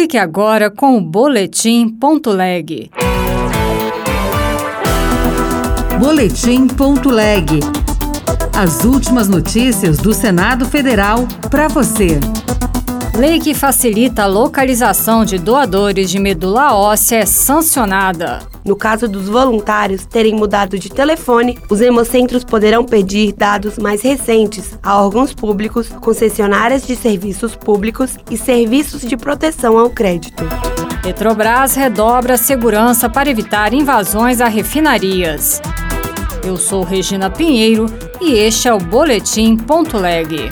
Fique agora com o Boletim Ponto Leg. Boletim Ponto Leg. As últimas notícias do Senado Federal para você. Lei que facilita a localização de doadores de medula óssea é sancionada. No caso dos voluntários terem mudado de telefone, os hemocentros poderão pedir dados mais recentes a órgãos públicos, concessionárias de serviços públicos e serviços de proteção ao crédito. Petrobras redobra a segurança para evitar invasões a refinarias. Eu sou Regina Pinheiro e este é o Boletim Ponto Leg.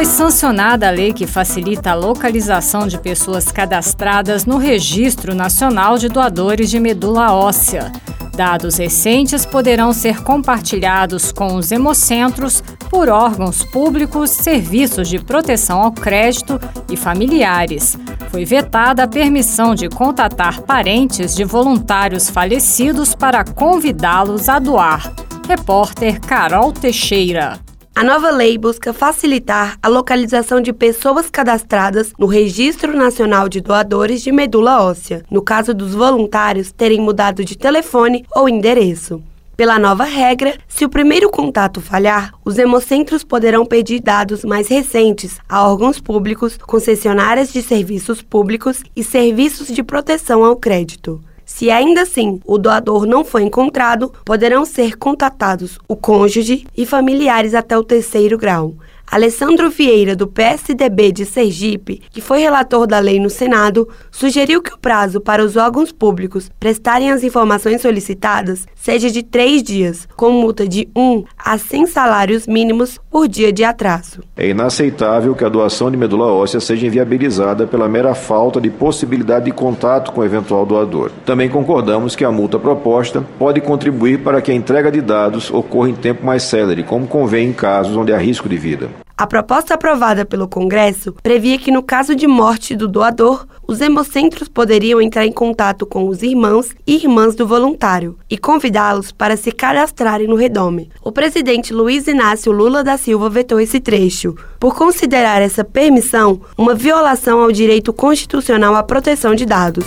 Foi sancionada a lei que facilita a localização de pessoas cadastradas no Registro Nacional de Doadores de Medula Óssea. Dados recentes poderão ser compartilhados com os hemocentros por órgãos públicos, serviços de proteção ao crédito e familiares. Foi vetada a permissão de contatar parentes de voluntários falecidos para convidá-los a doar. Repórter Carol Teixeira. A nova lei busca facilitar a localização de pessoas cadastradas no Registro Nacional de Doadores de Medula Óssea, no caso dos voluntários terem mudado de telefone ou endereço. Pela nova regra, se o primeiro contato falhar, os hemocentros poderão pedir dados mais recentes a órgãos públicos, concessionárias de serviços públicos e serviços de proteção ao crédito. Se ainda assim o doador não foi encontrado, poderão ser contatados o cônjuge e familiares até o terceiro grau. Alessandro Vieira, do PSDB de Sergipe, que foi relator da lei no Senado, sugeriu que o prazo para os órgãos públicos prestarem as informações solicitadas seja de três dias, com multa de um a 100 salários mínimos por dia de atraso. É inaceitável que a doação de medula óssea seja inviabilizada pela mera falta de possibilidade de contato com o eventual doador. Também concordamos que a multa proposta pode contribuir para que a entrega de dados ocorra em tempo mais célere, como convém em casos onde há risco de vida. A proposta aprovada pelo Congresso previa que, no caso de morte do doador, os hemocentros poderiam entrar em contato com os irmãos e irmãs do voluntário e convidá-los para se cadastrarem no redome. O presidente Luiz Inácio Lula da Silva vetou esse trecho, por considerar essa permissão uma violação ao direito constitucional à proteção de dados.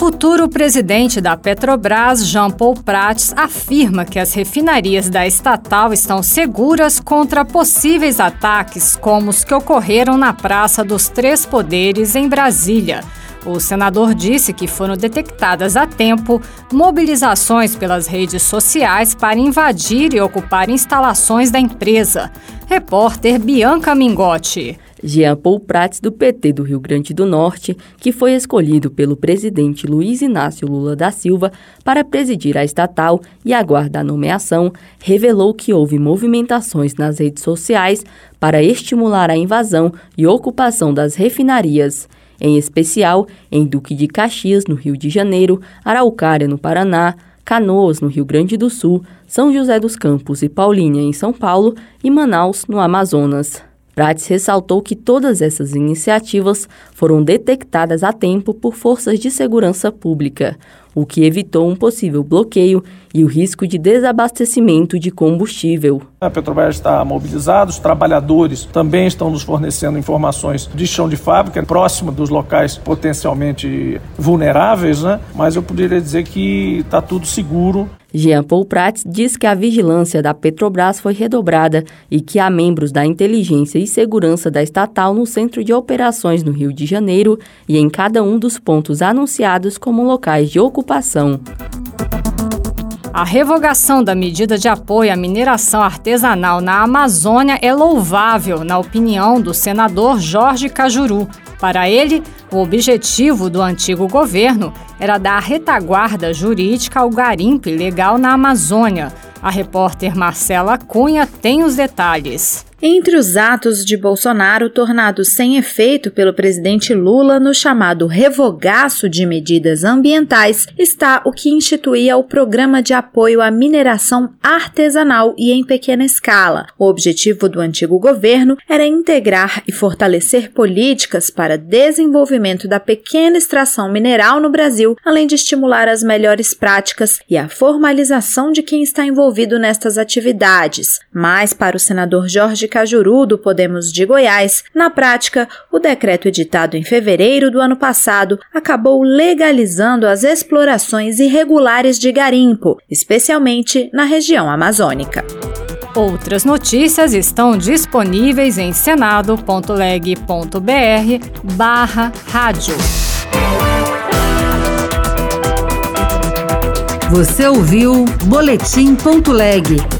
Futuro presidente da Petrobras, Jean Paul Prats, afirma que as refinarias da estatal estão seguras contra possíveis ataques como os que ocorreram na Praça dos Três Poderes, em Brasília. O senador disse que foram detectadas a tempo mobilizações pelas redes sociais para invadir e ocupar instalações da empresa. Repórter Bianca Mingotti. Jean Paul Prats, do PT do Rio Grande do Norte, que foi escolhido pelo presidente Luiz Inácio Lula da Silva para presidir a estatal e aguardar a nomeação, revelou que houve movimentações nas redes sociais para estimular a invasão e ocupação das refinarias, em especial em Duque de Caxias, no Rio de Janeiro, Araucária, no Paraná, Canoas, no Rio Grande do Sul, São José dos Campos e Paulínia, em São Paulo, e Manaus, no Amazonas. Prates ressaltou que todas essas iniciativas foram detectadas a tempo por forças de segurança pública, o que evitou um possível bloqueio e o risco de desabastecimento de combustível. A Petrobras está mobilizada, os trabalhadores também estão nos fornecendo informações de chão de fábrica, próximo dos locais potencialmente vulneráveis, né? mas eu poderia dizer que está tudo seguro. Jean Paul Prats diz que a vigilância da Petrobras foi redobrada e que há membros da inteligência e segurança da estatal no centro de operações no Rio de Janeiro e em cada um dos pontos anunciados como locais de ocupação. A revogação da medida de apoio à mineração artesanal na Amazônia é louvável, na opinião do senador Jorge Cajuru. Para ele, o objetivo do antigo governo era dar retaguarda jurídica ao garimpo ilegal na Amazônia. A repórter Marcela Cunha tem os detalhes. Entre os atos de Bolsonaro tornados sem efeito pelo presidente Lula no chamado revogaço de medidas ambientais está o que instituía o Programa de Apoio à Mineração Artesanal e em Pequena Escala. O objetivo do antigo governo era integrar e fortalecer políticas para desenvolvimento da pequena extração mineral no Brasil, além de estimular as melhores práticas e a formalização de quem está envolvido nestas atividades. Mas, para o senador Jorge Cajuru do Podemos de Goiás. Na prática, o decreto editado em fevereiro do ano passado acabou legalizando as explorações irregulares de garimpo, especialmente na região amazônica. Outras notícias estão disponíveis em senado.leg.br barra rádio. Você ouviu Boletim.leg.